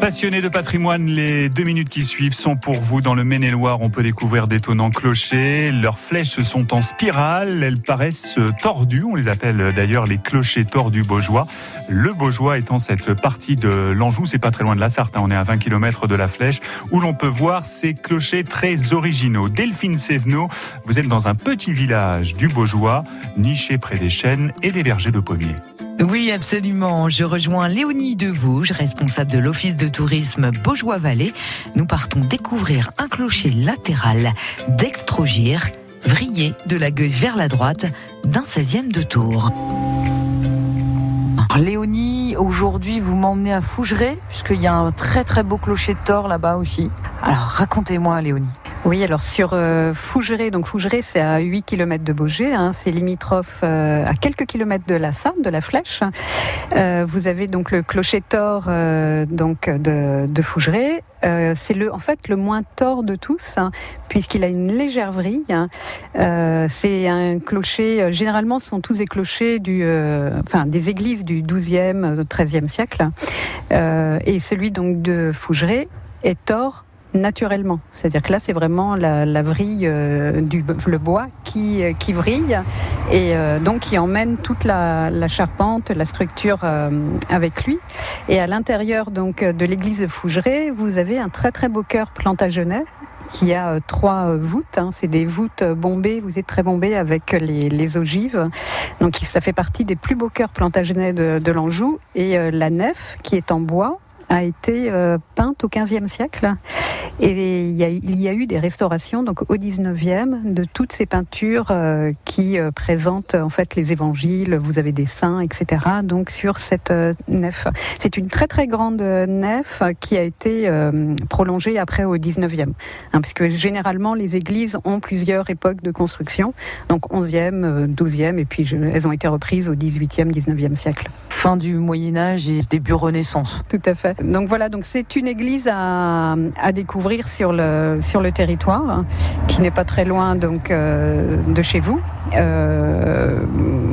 Passionnés de patrimoine, les deux minutes qui suivent sont pour vous. Dans le Maine-et-Loire, on peut découvrir d'étonnants clochers. Leurs flèches sont en spirale. Elles paraissent tordues. On les appelle d'ailleurs les clochers tordus Beaujois. Le Beaujois étant cette partie de l'Anjou, c'est pas très loin de la Sarthe. Hein. On est à 20 km de la flèche où l'on peut voir ces clochers très originaux. Delphine Sévenot, vous êtes dans un petit village du Beaujois, niché près des chênes et des vergers de pommiers. Oui, absolument. Je rejoins Léonie Devouge, responsable de l'Office de tourisme Beaujois-Vallée. Nous partons découvrir un clocher latéral d'Extrogir, vrillé de la gauche vers la droite, d'un 16e de tour. Léonie, aujourd'hui, vous m'emmenez à Fougeray, puisqu'il y a un très très beau clocher de Thor là-bas aussi. Alors, racontez-moi, Léonie. Oui, alors sur euh, Fougeray, donc Fougeray c'est à 8 km de Beaugé, hein, c'est limitrophe euh, à quelques kilomètres de la Sarthe, de la Flèche. Euh, vous avez donc le clocher tort euh, donc de, de Fougeray. c'est le, en fait, le moins tort de tous, hein, puisqu'il a une légère vrille. Hein. c'est un clocher. généralement, ce sont tous des clochers du, enfin, des églises du 12e, 13e siècle. et celui donc de Fougeray est tort naturellement. C'est-à-dire que là, c'est vraiment la, vrille euh, du le bois qui, euh, qui vrille et euh, donc qui emmène toute la, charpente, la structure avec lui. Et à l'intérieur donc de l'église de Fougeray, vous avez un très très beau cœur plantagenet qui a trois voûtes. Hein. C'est des voûtes bombées, vous êtes très bombées avec les, ogives. Donc ça fait partie des plus beaux cœurs plantagenets de l'Anjou. Et la nef qui est en bois a été peinte au XVe siècle et il y, a, il y a eu des restaurations donc au 19e de toutes ces peintures euh, qui euh, présentent en fait les évangiles, vous avez des saints, etc. Donc sur cette euh, nef. C'est une très très grande nef qui a été prolongée après au 19e. Hein, puisque généralement les églises ont plusieurs époques de construction. Donc 11e, 12e et puis elles ont été reprises au 18e, 19e siècle. Fin du Moyen Âge et début Renaissance. Tout à fait. Donc voilà, donc c'est une église à, à découvrir sur le, sur le territoire, qui n'est pas très loin donc euh, de chez vous. Euh,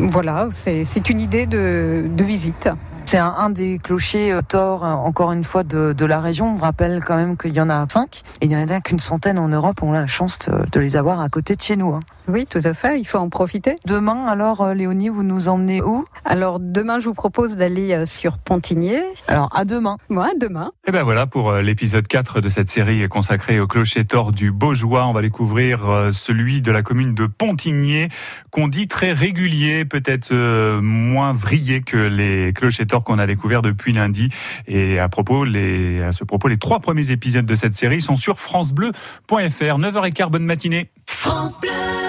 voilà, c'est une idée de, de visite. C'est un, des clochers euh, tors, encore une fois, de, de, la région. On rappelle quand même qu'il y en a cinq. Et il n'y en a qu'une centaine en Europe. On a la chance de, les avoir à côté de chez nous. Hein. Oui, tout à fait. Il faut en profiter. Demain, alors, Léonie, vous nous emmenez où? Alors, demain, je vous propose d'aller sur Pontigné. Alors, à demain. Moi, demain. Et ben voilà pour l'épisode 4 de cette série consacrée au clocher tort du Beaujois. On va découvrir celui de la commune de Pontigné, qu'on dit très régulier, peut-être moins vrillé que les clochers qu'on a découvert depuis lundi. Et à propos, les, à ce propos, les trois premiers épisodes de cette série sont sur francebleu.fr. 9h15, bonne matinée. France Bleu